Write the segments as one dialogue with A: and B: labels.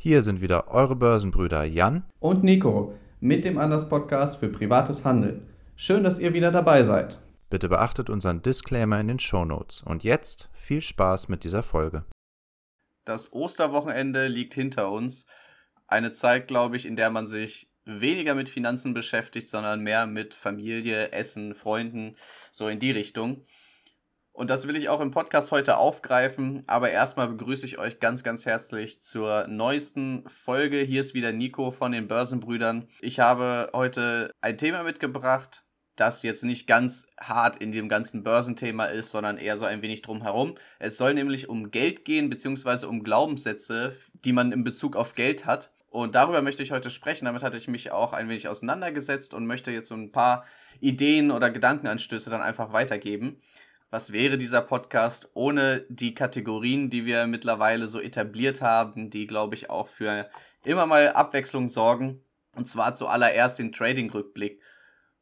A: Hier sind wieder eure Börsenbrüder Jan
B: und Nico mit dem Anders Podcast für privates Handeln. Schön, dass ihr wieder dabei seid.
A: Bitte beachtet unseren Disclaimer in den Show Notes. Und jetzt viel Spaß mit dieser Folge.
B: Das Osterwochenende liegt hinter uns. Eine Zeit, glaube ich, in der man sich weniger mit Finanzen beschäftigt, sondern mehr mit Familie, Essen, Freunden, so in die Richtung. Und das will ich auch im Podcast heute aufgreifen. Aber erstmal begrüße ich euch ganz, ganz herzlich zur neuesten Folge. Hier ist wieder Nico von den Börsenbrüdern. Ich habe heute ein Thema mitgebracht, das jetzt nicht ganz hart in dem ganzen Börsenthema ist, sondern eher so ein wenig drumherum. Es soll nämlich um Geld gehen, beziehungsweise um Glaubenssätze, die man in Bezug auf Geld hat. Und darüber möchte ich heute sprechen. Damit hatte ich mich auch ein wenig auseinandergesetzt und möchte jetzt so ein paar Ideen oder Gedankenanstöße dann einfach weitergeben was wäre dieser Podcast ohne die Kategorien, die wir mittlerweile so etabliert haben, die, glaube ich, auch für immer mal Abwechslung sorgen. Und zwar zuallererst den Trading-Rückblick.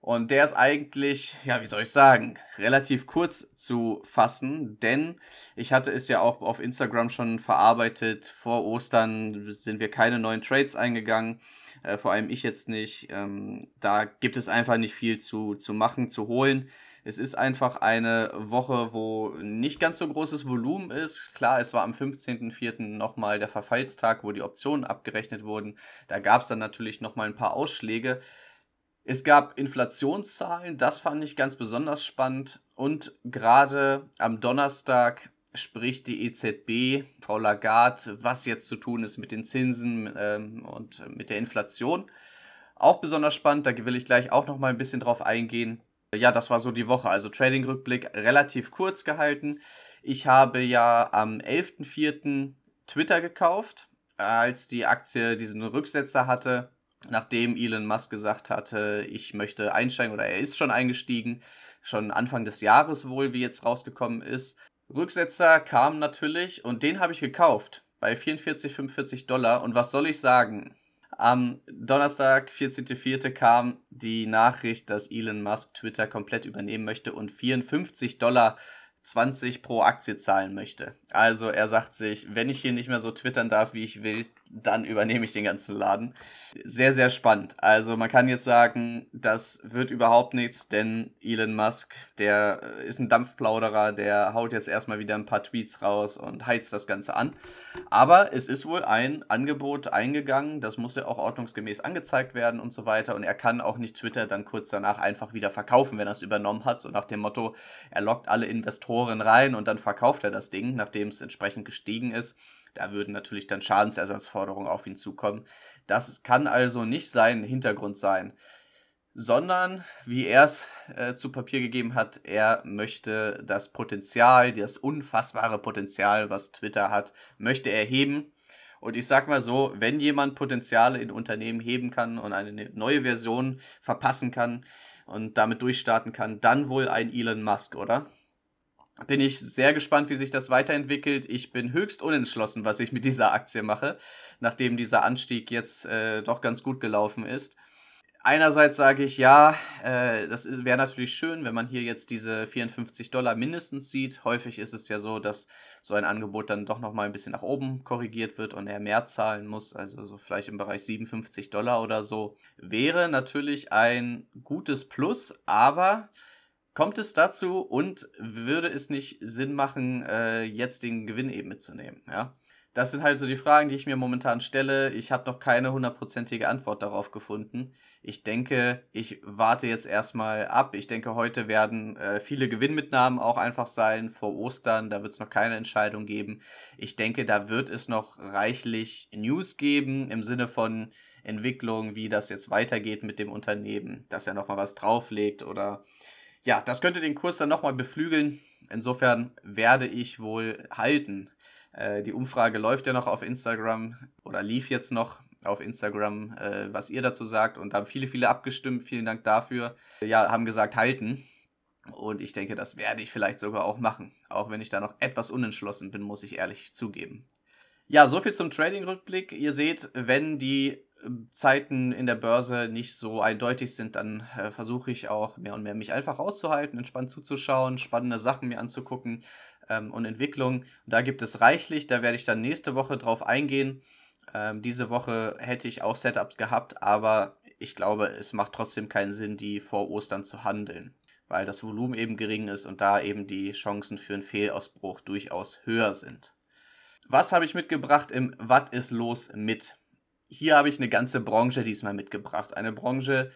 B: Und der ist eigentlich, ja, wie soll ich sagen, relativ kurz zu fassen, denn ich hatte es ja auch auf Instagram schon verarbeitet. Vor Ostern sind wir keine neuen Trades eingegangen, äh, vor allem ich jetzt nicht. Ähm, da gibt es einfach nicht viel zu, zu machen, zu holen. Es ist einfach eine Woche, wo nicht ganz so großes Volumen ist. Klar, es war am 15.04. nochmal der Verfallstag, wo die Optionen abgerechnet wurden. Da gab es dann natürlich nochmal ein paar Ausschläge. Es gab Inflationszahlen, das fand ich ganz besonders spannend. Und gerade am Donnerstag spricht die EZB, Frau Lagarde, was jetzt zu tun ist mit den Zinsen ähm, und mit der Inflation. Auch besonders spannend, da will ich gleich auch noch mal ein bisschen drauf eingehen. Ja, das war so die Woche. Also Trading-Rückblick relativ kurz gehalten. Ich habe ja am 11.04. Twitter gekauft, als die Aktie diesen Rücksetzer hatte, nachdem Elon Musk gesagt hatte, ich möchte einsteigen oder er ist schon eingestiegen, schon Anfang des Jahres wohl, wie jetzt rausgekommen ist. Rücksetzer kam natürlich und den habe ich gekauft bei 44, 45 Dollar. Und was soll ich sagen? Am Donnerstag, 14.04., kam die Nachricht, dass Elon Musk Twitter komplett übernehmen möchte und 54 Dollar 20 pro Aktie zahlen möchte. Also er sagt sich, wenn ich hier nicht mehr so twittern darf, wie ich will, dann übernehme ich den ganzen Laden. Sehr, sehr spannend. Also man kann jetzt sagen, das wird überhaupt nichts, denn Elon Musk, der ist ein Dampfplauderer, der haut jetzt erstmal wieder ein paar Tweets raus und heizt das Ganze an. Aber es ist wohl ein Angebot eingegangen, das muss ja auch ordnungsgemäß angezeigt werden und so weiter. Und er kann auch nicht Twitter dann kurz danach einfach wieder verkaufen, wenn er es übernommen hat. So nach dem Motto, er lockt alle Investoren rein und dann verkauft er das Ding, nachdem es entsprechend gestiegen ist. Da würden natürlich dann Schadensersatzforderungen auf ihn zukommen. Das kann also nicht sein Hintergrund sein, sondern, wie er es äh, zu Papier gegeben hat, er möchte das Potenzial, das unfassbare Potenzial, was Twitter hat, möchte er heben. Und ich sag mal so, wenn jemand Potenziale in Unternehmen heben kann und eine neue Version verpassen kann und damit durchstarten kann, dann wohl ein Elon Musk, oder? Bin ich sehr gespannt, wie sich das weiterentwickelt. Ich bin höchst unentschlossen, was ich mit dieser Aktie mache, nachdem dieser Anstieg jetzt äh, doch ganz gut gelaufen ist. Einerseits sage ich, ja, äh, das wäre natürlich schön, wenn man hier jetzt diese 54 Dollar mindestens sieht. Häufig ist es ja so, dass so ein Angebot dann doch nochmal ein bisschen nach oben korrigiert wird und er mehr zahlen muss, also so vielleicht im Bereich 57 Dollar oder so. Wäre natürlich ein gutes Plus, aber Kommt es dazu und würde es nicht Sinn machen, äh, jetzt den Gewinn eben mitzunehmen? Ja? Das sind halt so die Fragen, die ich mir momentan stelle. Ich habe noch keine hundertprozentige Antwort darauf gefunden. Ich denke, ich warte jetzt erstmal ab. Ich denke, heute werden äh, viele Gewinnmitnahmen auch einfach sein vor Ostern. Da wird es noch keine Entscheidung geben. Ich denke, da wird es noch reichlich News geben im Sinne von Entwicklung, wie das jetzt weitergeht mit dem Unternehmen, dass er nochmal was drauflegt oder ja, das könnte den Kurs dann nochmal beflügeln. Insofern werde ich wohl halten. Äh, die Umfrage läuft ja noch auf Instagram oder lief jetzt noch auf Instagram, äh, was ihr dazu sagt. Und da haben viele, viele abgestimmt. Vielen Dank dafür. Ja, haben gesagt, halten. Und ich denke, das werde ich vielleicht sogar auch machen. Auch wenn ich da noch etwas unentschlossen bin, muss ich ehrlich zugeben. Ja, soviel zum Trading-Rückblick. Ihr seht, wenn die Zeiten in der Börse nicht so eindeutig sind, dann äh, versuche ich auch mehr und mehr mich einfach auszuhalten, entspannt zuzuschauen, spannende Sachen mir anzugucken ähm, und Entwicklung. Und da gibt es reichlich, da werde ich dann nächste Woche drauf eingehen. Ähm, diese Woche hätte ich auch Setups gehabt, aber ich glaube, es macht trotzdem keinen Sinn, die vor Ostern zu handeln, weil das Volumen eben gering ist und da eben die Chancen für einen Fehlausbruch durchaus höher sind. Was habe ich mitgebracht im Was ist los mit? Hier habe ich eine ganze Branche diesmal mitgebracht. Eine Branche,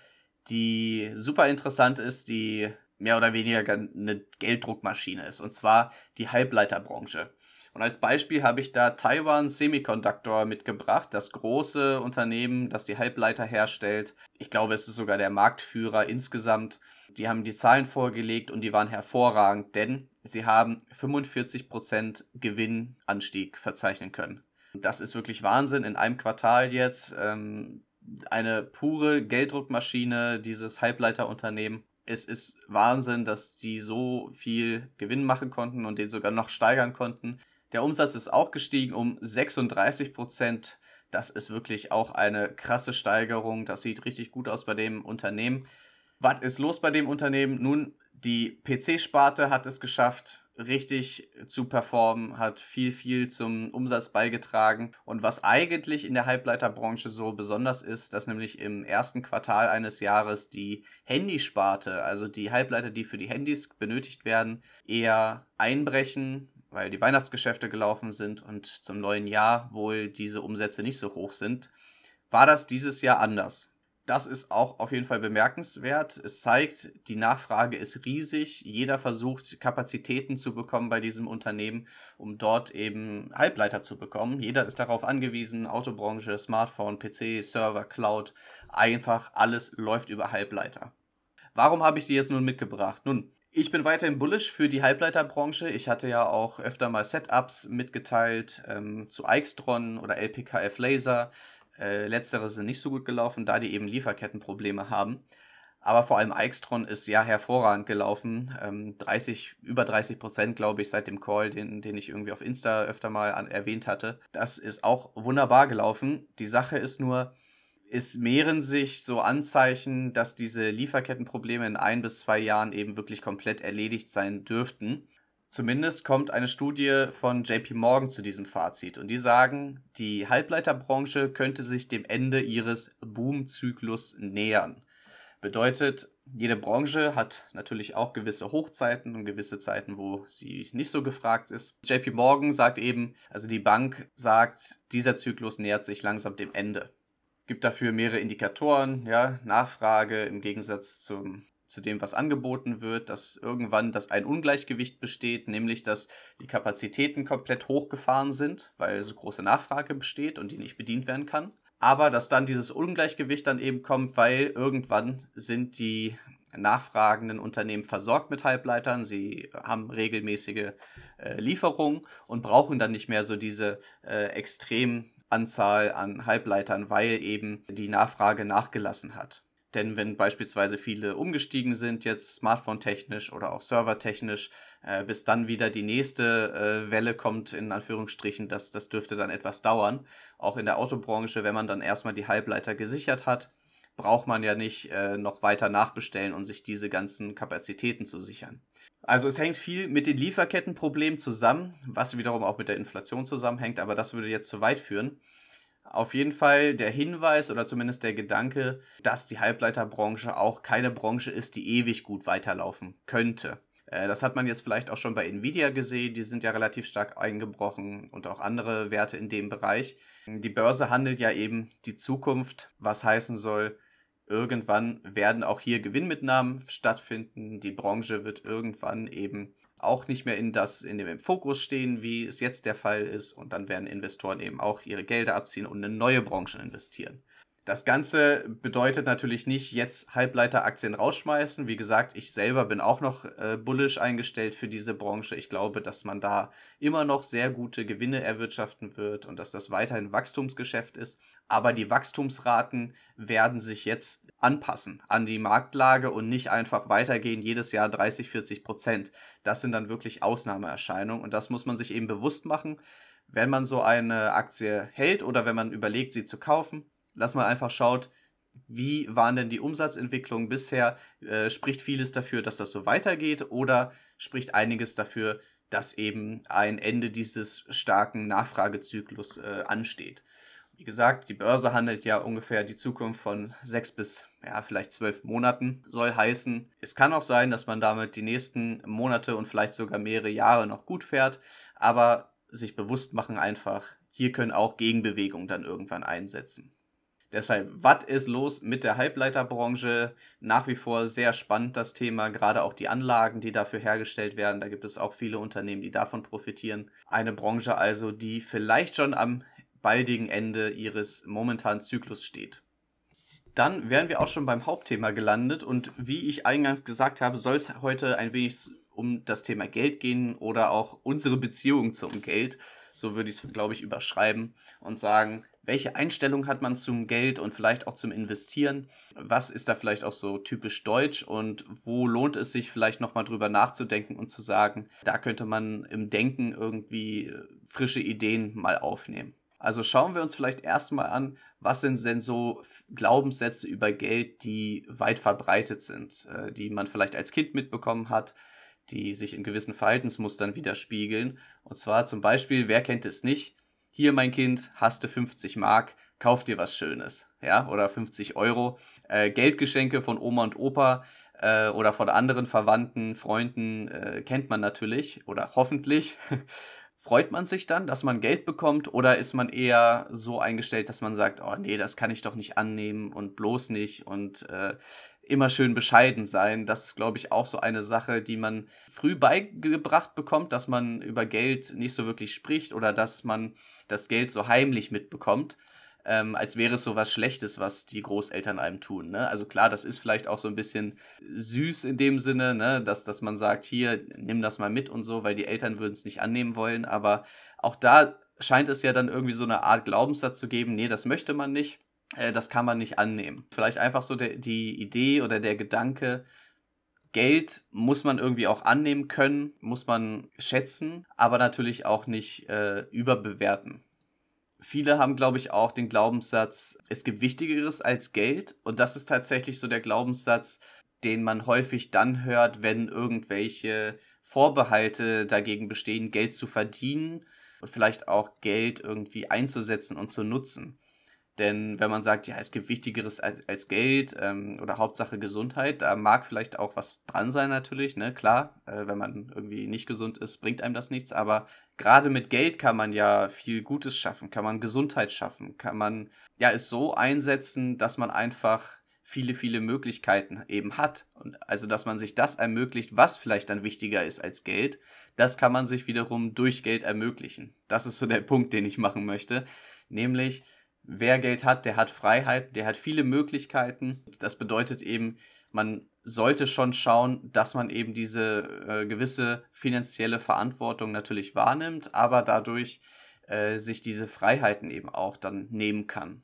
B: die super interessant ist, die mehr oder weniger eine Gelddruckmaschine ist, und zwar die Halbleiterbranche. Und als Beispiel habe ich da Taiwan Semiconductor mitgebracht, das große Unternehmen, das die Halbleiter herstellt. Ich glaube, es ist sogar der Marktführer insgesamt. Die haben die Zahlen vorgelegt und die waren hervorragend, denn sie haben 45% Gewinnanstieg verzeichnen können. Das ist wirklich Wahnsinn in einem Quartal jetzt. Ähm, eine pure Gelddruckmaschine, dieses Halbleiterunternehmen. Es ist Wahnsinn, dass die so viel Gewinn machen konnten und den sogar noch steigern konnten. Der Umsatz ist auch gestiegen um 36 Prozent. Das ist wirklich auch eine krasse Steigerung. Das sieht richtig gut aus bei dem Unternehmen. Was ist los bei dem Unternehmen? Nun, die PC-Sparte hat es geschafft, richtig zu performen, hat viel, viel zum Umsatz beigetragen. Und was eigentlich in der Halbleiterbranche so besonders ist, dass nämlich im ersten Quartal eines Jahres die Handysparte, also die Halbleiter, die für die Handys benötigt werden, eher einbrechen, weil die Weihnachtsgeschäfte gelaufen sind und zum neuen Jahr wohl diese Umsätze nicht so hoch sind, war das dieses Jahr anders. Das ist auch auf jeden Fall bemerkenswert. Es zeigt, die Nachfrage ist riesig. Jeder versucht, Kapazitäten zu bekommen bei diesem Unternehmen, um dort eben Halbleiter zu bekommen. Jeder ist darauf angewiesen. Autobranche, Smartphone, PC, Server, Cloud. Einfach alles läuft über Halbleiter. Warum habe ich die jetzt nun mitgebracht? Nun, ich bin weiterhin bullish für die Halbleiterbranche. Ich hatte ja auch öfter mal Setups mitgeteilt ähm, zu Aixtron oder LPKF Laser. Äh, letztere sind nicht so gut gelaufen, da die eben Lieferkettenprobleme haben. Aber vor allem Aixtron ist ja hervorragend gelaufen. Ähm, 30, über 30 Prozent, glaube ich, seit dem Call, den, den ich irgendwie auf Insta öfter mal an, erwähnt hatte. Das ist auch wunderbar gelaufen. Die Sache ist nur, es mehren sich so Anzeichen, dass diese Lieferkettenprobleme in ein bis zwei Jahren eben wirklich komplett erledigt sein dürften. Zumindest kommt eine Studie von JP Morgan zu diesem Fazit und die sagen, die Halbleiterbranche könnte sich dem Ende ihres Boomzyklus nähern. Bedeutet, jede Branche hat natürlich auch gewisse Hochzeiten und gewisse Zeiten, wo sie nicht so gefragt ist. JP Morgan sagt eben, also die Bank sagt, dieser Zyklus nähert sich langsam dem Ende gibt dafür mehrere Indikatoren, ja, Nachfrage im Gegensatz zum, zu dem, was angeboten wird, dass irgendwann das ein Ungleichgewicht besteht, nämlich dass die Kapazitäten komplett hochgefahren sind, weil so große Nachfrage besteht und die nicht bedient werden kann. Aber dass dann dieses Ungleichgewicht dann eben kommt, weil irgendwann sind die nachfragenden Unternehmen versorgt mit Halbleitern, sie haben regelmäßige äh, Lieferungen und brauchen dann nicht mehr so diese äh, extrem Anzahl an Halbleitern, weil eben die Nachfrage nachgelassen hat. Denn wenn beispielsweise viele umgestiegen sind, jetzt smartphone-technisch oder auch servertechnisch, äh, bis dann wieder die nächste äh, Welle kommt, in Anführungsstrichen, das, das dürfte dann etwas dauern. Auch in der Autobranche, wenn man dann erstmal die Halbleiter gesichert hat, braucht man ja nicht äh, noch weiter nachbestellen und sich diese ganzen Kapazitäten zu sichern. Also es hängt viel mit den Lieferkettenproblemen zusammen, was wiederum auch mit der Inflation zusammenhängt, aber das würde jetzt zu weit führen. Auf jeden Fall der Hinweis oder zumindest der Gedanke, dass die Halbleiterbranche auch keine Branche ist, die ewig gut weiterlaufen könnte. Äh, das hat man jetzt vielleicht auch schon bei Nvidia gesehen, die sind ja relativ stark eingebrochen und auch andere Werte in dem Bereich. Die Börse handelt ja eben die Zukunft, was heißen soll, irgendwann werden auch hier Gewinnmitnahmen stattfinden. Die Branche wird irgendwann eben auch nicht mehr in das in dem Fokus stehen, wie es jetzt der Fall ist. Und dann werden Investoren eben auch ihre Gelder abziehen und in neue Branchen investieren. Das Ganze bedeutet natürlich nicht jetzt Halbleiteraktien rausschmeißen. Wie gesagt, ich selber bin auch noch äh, bullish eingestellt für diese Branche. Ich glaube, dass man da immer noch sehr gute Gewinne erwirtschaften wird und dass das weiterhin Wachstumsgeschäft ist. Aber die Wachstumsraten werden sich jetzt anpassen an die Marktlage und nicht einfach weitergehen, jedes Jahr 30, 40 Prozent. Das sind dann wirklich Ausnahmeerscheinungen und das muss man sich eben bewusst machen, wenn man so eine Aktie hält oder wenn man überlegt, sie zu kaufen dass man einfach schaut, wie waren denn die Umsatzentwicklungen bisher? Äh, spricht vieles dafür, dass das so weitergeht oder spricht einiges dafür, dass eben ein Ende dieses starken Nachfragezyklus äh, ansteht? Wie gesagt, die Börse handelt ja ungefähr die Zukunft von sechs bis ja, vielleicht zwölf Monaten. Soll heißen, es kann auch sein, dass man damit die nächsten Monate und vielleicht sogar mehrere Jahre noch gut fährt, aber sich bewusst machen einfach, hier können auch Gegenbewegungen dann irgendwann einsetzen. Deshalb, was ist los mit der Halbleiterbranche? Nach wie vor sehr spannend das Thema, gerade auch die Anlagen, die dafür hergestellt werden. Da gibt es auch viele Unternehmen, die davon profitieren. Eine Branche also, die vielleicht schon am baldigen Ende ihres momentanen Zyklus steht. Dann wären wir auch schon beim Hauptthema gelandet und wie ich eingangs gesagt habe, soll es heute ein wenig um das Thema Geld gehen oder auch unsere Beziehung zum Geld. So würde ich es, glaube ich, überschreiben und sagen, welche Einstellung hat man zum Geld und vielleicht auch zum Investieren? Was ist da vielleicht auch so typisch deutsch und wo lohnt es sich vielleicht nochmal drüber nachzudenken und zu sagen, da könnte man im Denken irgendwie äh, frische Ideen mal aufnehmen? Also schauen wir uns vielleicht erstmal an, was sind denn so Glaubenssätze über Geld, die weit verbreitet sind, äh, die man vielleicht als Kind mitbekommen hat, die sich in gewissen Verhaltensmustern widerspiegeln. Und zwar zum Beispiel, wer kennt es nicht? Hier, mein Kind, hast du 50 Mark, kauf dir was Schönes, ja, oder 50 Euro. Äh, Geldgeschenke von Oma und Opa äh, oder von anderen Verwandten, Freunden äh, kennt man natürlich oder hoffentlich. Freut man sich dann, dass man Geld bekommt oder ist man eher so eingestellt, dass man sagt, oh nee, das kann ich doch nicht annehmen und bloß nicht und äh, immer schön bescheiden sein. Das ist, glaube ich, auch so eine Sache, die man früh beigebracht bekommt, dass man über Geld nicht so wirklich spricht oder dass man das Geld so heimlich mitbekommt ähm, als wäre es so was Schlechtes, was die Großeltern einem tun. Ne? Also klar, das ist vielleicht auch so ein bisschen süß in dem Sinne, ne? dass, dass man sagt, hier, nimm das mal mit und so, weil die Eltern würden es nicht annehmen wollen. Aber auch da scheint es ja dann irgendwie so eine Art Glaubenssatz zu geben, nee, das möchte man nicht, das kann man nicht annehmen. Vielleicht einfach so der, die Idee oder der Gedanke, Geld muss man irgendwie auch annehmen können, muss man schätzen, aber natürlich auch nicht äh, überbewerten. Viele haben, glaube ich, auch den Glaubenssatz, es gibt Wichtigeres als Geld. Und das ist tatsächlich so der Glaubenssatz, den man häufig dann hört, wenn irgendwelche Vorbehalte dagegen bestehen, Geld zu verdienen und vielleicht auch Geld irgendwie einzusetzen und zu nutzen. Denn wenn man sagt, ja, es gibt Wichtigeres als, als Geld ähm, oder Hauptsache Gesundheit, da mag vielleicht auch was dran sein natürlich, ne? Klar, äh, wenn man irgendwie nicht gesund ist, bringt einem das nichts. Aber gerade mit Geld kann man ja viel Gutes schaffen, kann man Gesundheit schaffen, kann man ja es so einsetzen, dass man einfach viele, viele Möglichkeiten eben hat. Und also, dass man sich das ermöglicht, was vielleicht dann wichtiger ist als Geld, das kann man sich wiederum durch Geld ermöglichen. Das ist so der Punkt, den ich machen möchte. Nämlich, wer Geld hat, der hat Freiheit, der hat viele Möglichkeiten. Das bedeutet eben, man sollte schon schauen, dass man eben diese äh, gewisse finanzielle Verantwortung natürlich wahrnimmt, aber dadurch äh, sich diese Freiheiten eben auch dann nehmen kann.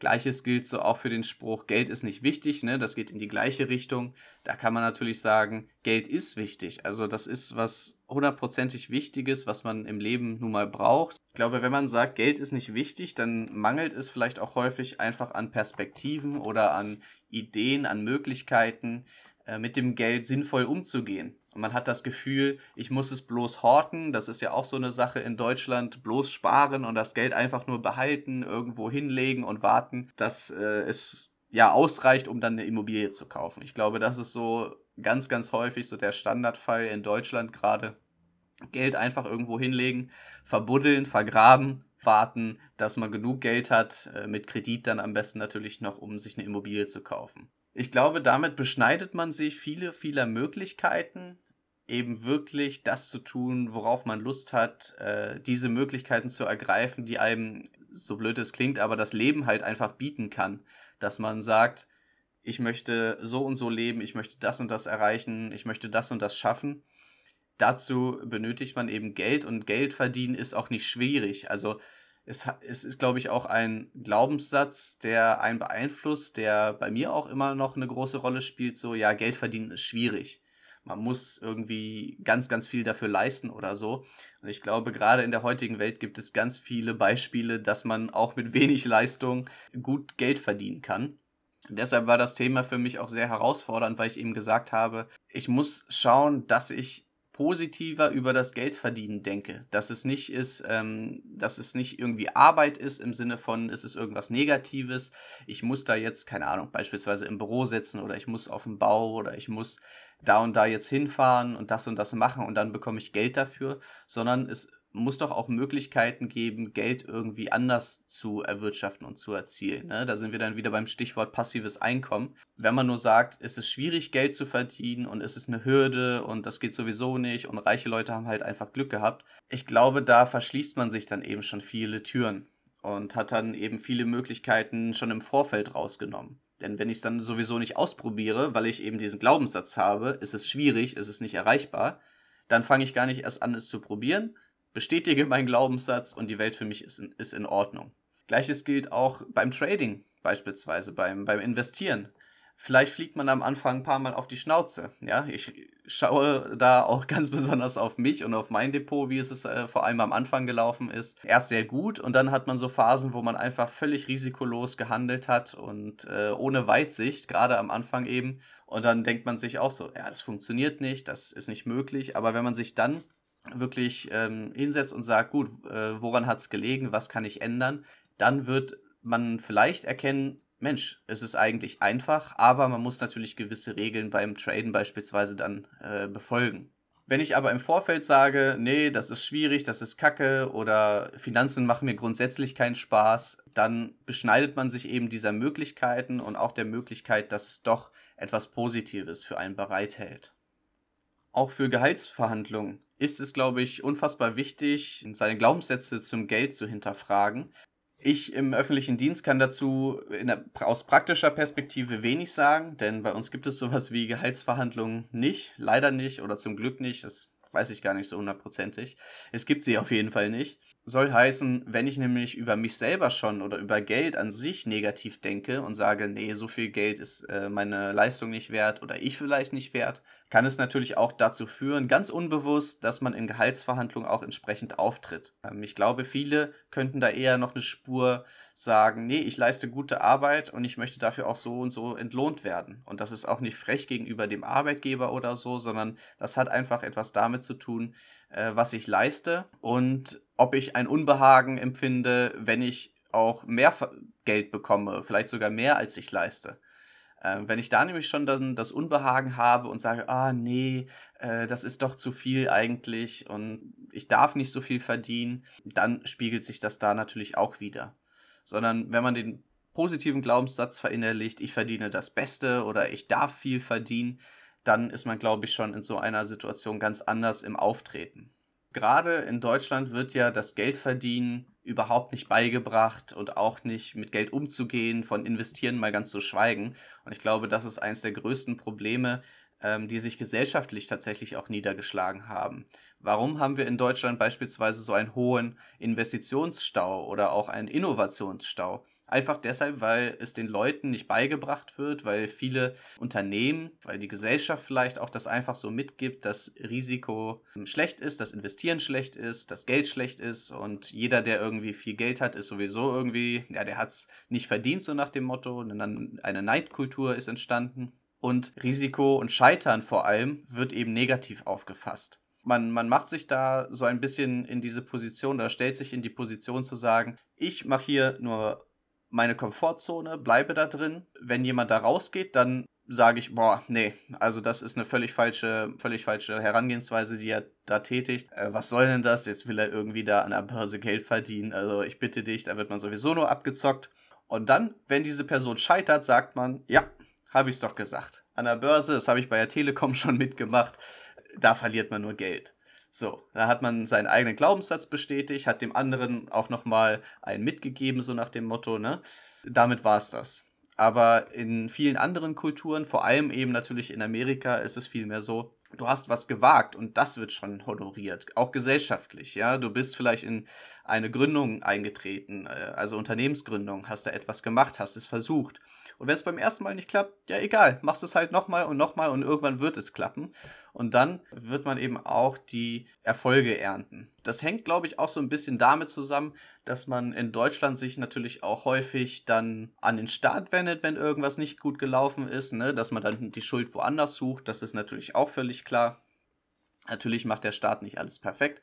B: Gleiches gilt so auch für den Spruch, Geld ist nicht wichtig, ne? Das geht in die gleiche Richtung. Da kann man natürlich sagen, Geld ist wichtig. Also das ist was hundertprozentig Wichtiges, was man im Leben nun mal braucht. Ich glaube, wenn man sagt, Geld ist nicht wichtig, dann mangelt es vielleicht auch häufig einfach an Perspektiven oder an Ideen, an Möglichkeiten, äh, mit dem Geld sinnvoll umzugehen. Und man hat das Gefühl, ich muss es bloß horten. Das ist ja auch so eine Sache in Deutschland. Bloß sparen und das Geld einfach nur behalten, irgendwo hinlegen und warten, dass äh, es ja ausreicht, um dann eine Immobilie zu kaufen. Ich glaube, das ist so ganz, ganz häufig so der Standardfall in Deutschland gerade. Geld einfach irgendwo hinlegen, verbuddeln, vergraben, warten, dass man genug Geld hat, äh, mit Kredit dann am besten natürlich noch, um sich eine Immobilie zu kaufen. Ich glaube, damit beschneidet man sich viele, viele Möglichkeiten, eben wirklich das zu tun, worauf man Lust hat, äh, diese Möglichkeiten zu ergreifen, die einem, so blöd es klingt, aber das Leben halt einfach bieten kann. Dass man sagt, ich möchte so und so leben, ich möchte das und das erreichen, ich möchte das und das schaffen. Dazu benötigt man eben Geld und Geld verdienen ist auch nicht schwierig. Also es, es ist, glaube ich, auch ein Glaubenssatz, der einen beeinflusst, der bei mir auch immer noch eine große Rolle spielt. So, ja, Geld verdienen ist schwierig. Man muss irgendwie ganz, ganz viel dafür leisten oder so. Und ich glaube, gerade in der heutigen Welt gibt es ganz viele Beispiele, dass man auch mit wenig Leistung gut Geld verdienen kann. Und deshalb war das Thema für mich auch sehr herausfordernd, weil ich eben gesagt habe, ich muss schauen, dass ich positiver über das Geldverdienen denke. Dass es nicht ist, ähm, dass es nicht irgendwie Arbeit ist im Sinne von, es ist irgendwas Negatives. Ich muss da jetzt, keine Ahnung, beispielsweise im Büro sitzen oder ich muss auf dem Bau oder ich muss da und da jetzt hinfahren und das und das machen und dann bekomme ich Geld dafür, sondern es muss doch auch Möglichkeiten geben, Geld irgendwie anders zu erwirtschaften und zu erzielen. Ne? Da sind wir dann wieder beim Stichwort passives Einkommen. Wenn man nur sagt, es ist schwierig, Geld zu verdienen und es ist eine Hürde und das geht sowieso nicht und reiche Leute haben halt einfach Glück gehabt. Ich glaube, da verschließt man sich dann eben schon viele Türen und hat dann eben viele Möglichkeiten schon im Vorfeld rausgenommen. Denn wenn ich es dann sowieso nicht ausprobiere, weil ich eben diesen Glaubenssatz habe, ist es schwierig, ist es nicht erreichbar, dann fange ich gar nicht erst an, es zu probieren bestätige meinen Glaubenssatz und die Welt für mich ist in, ist in Ordnung. Gleiches gilt auch beim Trading beispielsweise, beim, beim Investieren. Vielleicht fliegt man am Anfang ein paar Mal auf die Schnauze. Ja, ich schaue da auch ganz besonders auf mich und auf mein Depot, wie es äh, vor allem am Anfang gelaufen ist. Erst sehr gut und dann hat man so Phasen, wo man einfach völlig risikolos gehandelt hat und äh, ohne Weitsicht, gerade am Anfang eben. Und dann denkt man sich auch so, ja, das funktioniert nicht, das ist nicht möglich. Aber wenn man sich dann wirklich ähm, hinsetzt und sagt, gut, äh, woran hat es gelegen, was kann ich ändern, dann wird man vielleicht erkennen, Mensch, es ist eigentlich einfach, aber man muss natürlich gewisse Regeln beim Traden beispielsweise dann äh, befolgen. Wenn ich aber im Vorfeld sage, nee, das ist schwierig, das ist Kacke oder Finanzen machen mir grundsätzlich keinen Spaß, dann beschneidet man sich eben dieser Möglichkeiten und auch der Möglichkeit, dass es doch etwas Positives für einen bereithält. Auch für Gehaltsverhandlungen ist es, glaube ich, unfassbar wichtig, seine Glaubenssätze zum Geld zu hinterfragen. Ich im öffentlichen Dienst kann dazu der, aus praktischer Perspektive wenig sagen, denn bei uns gibt es sowas wie Gehaltsverhandlungen nicht, leider nicht oder zum Glück nicht. Das weiß ich gar nicht so hundertprozentig. Es gibt sie auf jeden Fall nicht. Soll heißen, wenn ich nämlich über mich selber schon oder über Geld an sich negativ denke und sage, nee, so viel Geld ist äh, meine Leistung nicht wert oder ich vielleicht nicht wert, kann es natürlich auch dazu führen, ganz unbewusst, dass man in Gehaltsverhandlungen auch entsprechend auftritt. Ähm, ich glaube, viele könnten da eher noch eine Spur sagen, nee, ich leiste gute Arbeit und ich möchte dafür auch so und so entlohnt werden. Und das ist auch nicht frech gegenüber dem Arbeitgeber oder so, sondern das hat einfach etwas damit zu tun, äh, was ich leiste und ob ich ein Unbehagen empfinde, wenn ich auch mehr Geld bekomme, vielleicht sogar mehr als ich leiste. Äh, wenn ich da nämlich schon dann das Unbehagen habe und sage, ah nee, äh, das ist doch zu viel eigentlich und ich darf nicht so viel verdienen, dann spiegelt sich das da natürlich auch wieder. Sondern wenn man den positiven Glaubenssatz verinnerlicht, ich verdiene das Beste oder ich darf viel verdienen, dann ist man, glaube ich, schon in so einer Situation ganz anders im Auftreten. Gerade in Deutschland wird ja das Geldverdienen überhaupt nicht beigebracht und auch nicht mit Geld umzugehen, von investieren mal ganz zu schweigen. Und ich glaube, das ist eines der größten Probleme, ähm, die sich gesellschaftlich tatsächlich auch niedergeschlagen haben. Warum haben wir in Deutschland beispielsweise so einen hohen Investitionsstau oder auch einen Innovationsstau? Einfach deshalb, weil es den Leuten nicht beigebracht wird, weil viele Unternehmen, weil die Gesellschaft vielleicht auch das einfach so mitgibt, dass Risiko schlecht ist, dass Investieren schlecht ist, dass Geld schlecht ist und jeder, der irgendwie viel Geld hat, ist sowieso irgendwie, ja, der hat es nicht verdient, so nach dem Motto. Und dann eine Neidkultur ist entstanden. Und Risiko und Scheitern vor allem wird eben negativ aufgefasst. Man, man macht sich da so ein bisschen in diese Position, da stellt sich in die Position zu sagen, ich mache hier nur meine Komfortzone, bleibe da drin. Wenn jemand da rausgeht, dann sage ich, boah, nee, also das ist eine völlig falsche, völlig falsche Herangehensweise, die er da tätigt. Äh, was soll denn das? Jetzt will er irgendwie da an der Börse Geld verdienen. Also ich bitte dich, da wird man sowieso nur abgezockt. Und dann, wenn diese Person scheitert, sagt man, ja, habe ich es doch gesagt. An der Börse, das habe ich bei der Telekom schon mitgemacht, da verliert man nur Geld. So, da hat man seinen eigenen Glaubenssatz bestätigt, hat dem anderen auch nochmal einen mitgegeben, so nach dem Motto, ne? Damit war es das. Aber in vielen anderen Kulturen, vor allem eben natürlich in Amerika, ist es vielmehr so, du hast was gewagt und das wird schon honoriert, auch gesellschaftlich, ja. Du bist vielleicht in eine Gründung eingetreten, äh, also Unternehmensgründung, hast da etwas gemacht, hast es versucht. Und wenn es beim ersten Mal nicht klappt, ja egal, machst es halt nochmal und nochmal und irgendwann wird es klappen. Und dann wird man eben auch die Erfolge ernten. Das hängt, glaube ich, auch so ein bisschen damit zusammen, dass man in Deutschland sich natürlich auch häufig dann an den Staat wendet, wenn irgendwas nicht gut gelaufen ist, ne? dass man dann die Schuld woanders sucht. Das ist natürlich auch völlig klar. Natürlich macht der Staat nicht alles perfekt,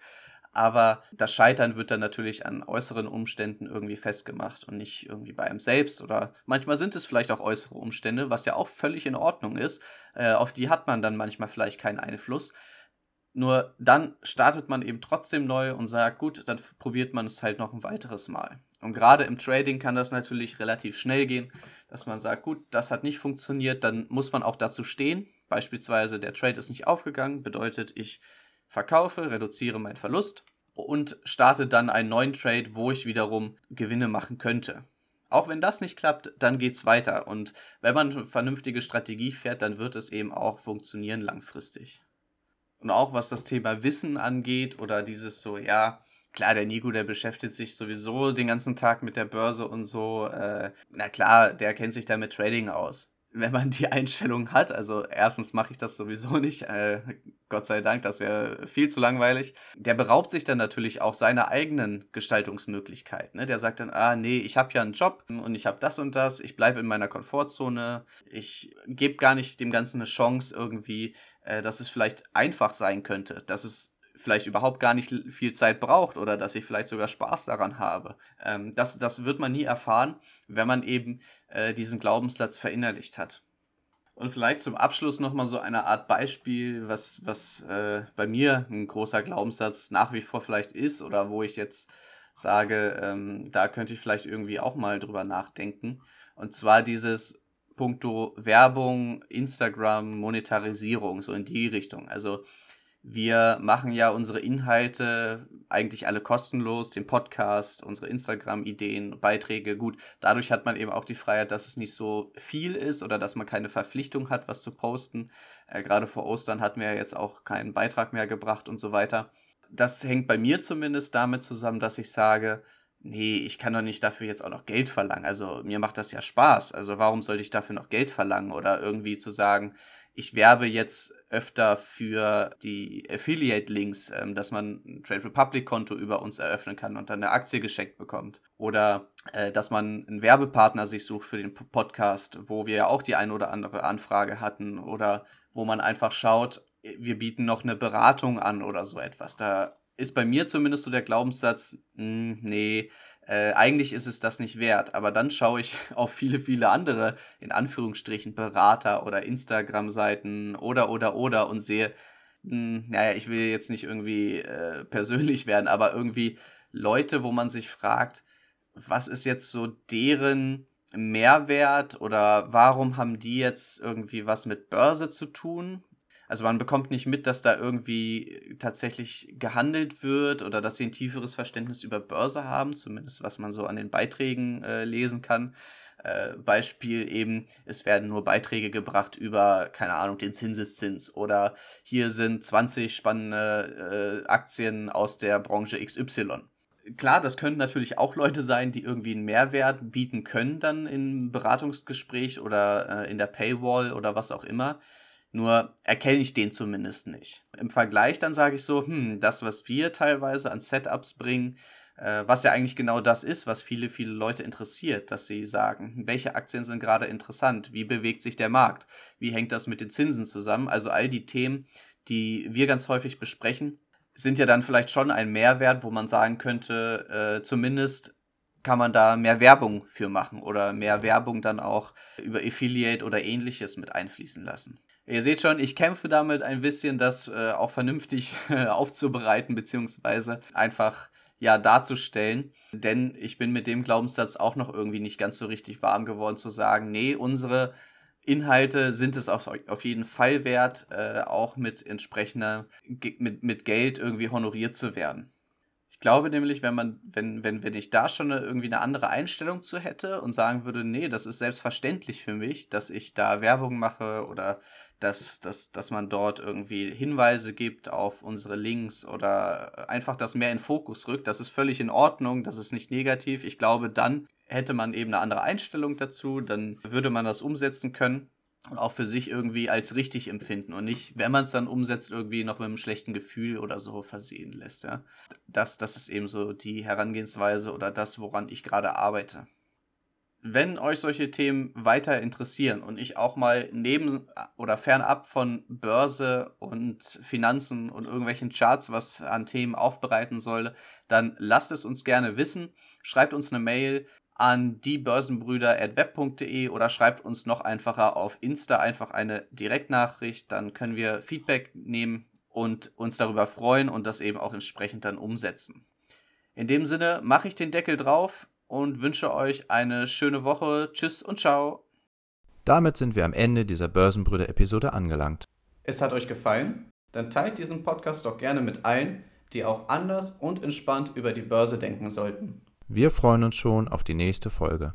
B: aber das Scheitern wird dann natürlich an äußeren Umständen irgendwie festgemacht und nicht irgendwie bei einem selbst oder manchmal sind es vielleicht auch äußere Umstände, was ja auch völlig in Ordnung ist. Äh, auf die hat man dann manchmal vielleicht keinen Einfluss. Nur dann startet man eben trotzdem neu und sagt, gut, dann probiert man es halt noch ein weiteres Mal. Und gerade im Trading kann das natürlich relativ schnell gehen, dass man sagt, gut, das hat nicht funktioniert, dann muss man auch dazu stehen. Beispielsweise der Trade ist nicht aufgegangen, bedeutet, ich verkaufe, reduziere meinen Verlust und starte dann einen neuen Trade, wo ich wiederum Gewinne machen könnte. Auch wenn das nicht klappt, dann geht es weiter. Und wenn man eine vernünftige Strategie fährt, dann wird es eben auch funktionieren langfristig. Und auch was das Thema Wissen angeht oder dieses so, ja, klar, der Nico, der beschäftigt sich sowieso den ganzen Tag mit der Börse und so. Äh, na klar, der kennt sich da mit Trading aus wenn man die Einstellung hat. Also erstens mache ich das sowieso nicht, äh, Gott sei Dank, das wäre viel zu langweilig. Der beraubt sich dann natürlich auch seiner eigenen Gestaltungsmöglichkeit. Ne? Der sagt dann, ah nee, ich habe ja einen Job und ich habe das und das, ich bleibe in meiner Komfortzone, ich gebe gar nicht dem Ganzen eine Chance irgendwie, äh, dass es vielleicht einfach sein könnte, dass es vielleicht überhaupt gar nicht viel Zeit braucht oder dass ich vielleicht sogar Spaß daran habe. Ähm, das, das wird man nie erfahren, wenn man eben äh, diesen Glaubenssatz verinnerlicht hat. Und vielleicht zum Abschluss nochmal so eine Art Beispiel, was, was äh, bei mir ein großer Glaubenssatz nach wie vor vielleicht ist oder wo ich jetzt sage, ähm, da könnte ich vielleicht irgendwie auch mal drüber nachdenken. Und zwar dieses Punkto Werbung, Instagram, Monetarisierung, so in die Richtung. Also wir machen ja unsere Inhalte eigentlich alle kostenlos, den Podcast, unsere Instagram-Ideen, Beiträge. Gut, dadurch hat man eben auch die Freiheit, dass es nicht so viel ist oder dass man keine Verpflichtung hat, was zu posten. Äh, Gerade vor Ostern hatten wir ja jetzt auch keinen Beitrag mehr gebracht und so weiter. Das hängt bei mir zumindest damit zusammen, dass ich sage, nee, ich kann doch nicht dafür jetzt auch noch Geld verlangen. Also mir macht das ja Spaß. Also warum sollte ich dafür noch Geld verlangen oder irgendwie zu sagen, ich werbe jetzt öfter für die Affiliate-Links, ähm, dass man ein Trade Republic-Konto über uns eröffnen kann und dann eine Aktie geschenkt bekommt. Oder äh, dass man einen Werbepartner sich sucht für den Podcast, wo wir ja auch die ein oder andere Anfrage hatten. Oder wo man einfach schaut, wir bieten noch eine Beratung an oder so etwas. Da ist bei mir zumindest so der Glaubenssatz, mh, hm, nee, äh, eigentlich ist es das nicht wert. Aber dann schaue ich auf viele, viele andere, in Anführungsstrichen, Berater oder Instagram-Seiten oder, oder, oder und sehe, mh, hm, naja, ich will jetzt nicht irgendwie äh, persönlich werden, aber irgendwie Leute, wo man sich fragt, was ist jetzt so deren Mehrwert oder warum haben die jetzt irgendwie was mit Börse zu tun? Also man bekommt nicht mit, dass da irgendwie tatsächlich gehandelt wird oder dass sie ein tieferes Verständnis über Börse haben, zumindest was man so an den Beiträgen äh, lesen kann. Äh, Beispiel eben, es werden nur Beiträge gebracht über, keine Ahnung, den Zinseszins oder hier sind 20 spannende äh, Aktien aus der Branche XY klar, das können natürlich auch Leute sein, die irgendwie einen Mehrwert bieten können dann im Beratungsgespräch oder äh, in der Paywall oder was auch immer. Nur erkenne ich den zumindest nicht. Im Vergleich dann sage ich so, hm, das, was wir teilweise an Setups bringen, äh, was ja eigentlich genau das ist, was viele, viele Leute interessiert, dass sie sagen, welche Aktien sind gerade interessant, wie bewegt sich der Markt, wie hängt das mit den Zinsen zusammen. Also all die Themen, die wir ganz häufig besprechen, sind ja dann vielleicht schon ein Mehrwert, wo man sagen könnte, äh, zumindest kann man da mehr Werbung für machen oder mehr Werbung dann auch über Affiliate oder ähnliches mit einfließen lassen. Ihr seht schon, ich kämpfe damit ein bisschen, das äh, auch vernünftig aufzubereiten, beziehungsweise einfach ja darzustellen. Denn ich bin mit dem Glaubenssatz auch noch irgendwie nicht ganz so richtig warm geworden, zu sagen, nee, unsere Inhalte sind es auf, auf jeden Fall wert, äh, auch mit entsprechender, mit, mit Geld irgendwie honoriert zu werden. Ich glaube nämlich, wenn man, wenn, wenn, wenn ich da schon irgendwie eine andere Einstellung zu hätte und sagen würde, nee, das ist selbstverständlich für mich, dass ich da Werbung mache oder dass, dass, dass man dort irgendwie Hinweise gibt auf unsere Links oder einfach das mehr in Fokus rückt. Das ist völlig in Ordnung, das ist nicht negativ. Ich glaube, dann hätte man eben eine andere Einstellung dazu, dann würde man das umsetzen können und auch für sich irgendwie als richtig empfinden und nicht, wenn man es dann umsetzt, irgendwie noch mit einem schlechten Gefühl oder so versehen lässt. Ja? Das, das ist eben so die Herangehensweise oder das, woran ich gerade arbeite wenn euch solche Themen weiter interessieren und ich auch mal neben oder fernab von Börse und Finanzen und irgendwelchen Charts was an Themen aufbereiten soll, dann lasst es uns gerne wissen. Schreibt uns eine Mail an diebörsenbrüder.web.de oder schreibt uns noch einfacher auf Insta einfach eine Direktnachricht. Dann können wir Feedback nehmen und uns darüber freuen und das eben auch entsprechend dann umsetzen. In dem Sinne mache ich den Deckel drauf und wünsche euch eine schöne Woche. Tschüss und ciao.
A: Damit sind wir am Ende dieser Börsenbrüder-Episode angelangt.
B: Es hat euch gefallen? Dann teilt diesen Podcast doch gerne mit allen, die auch anders und entspannt über die Börse denken sollten.
A: Wir freuen uns schon auf die nächste Folge.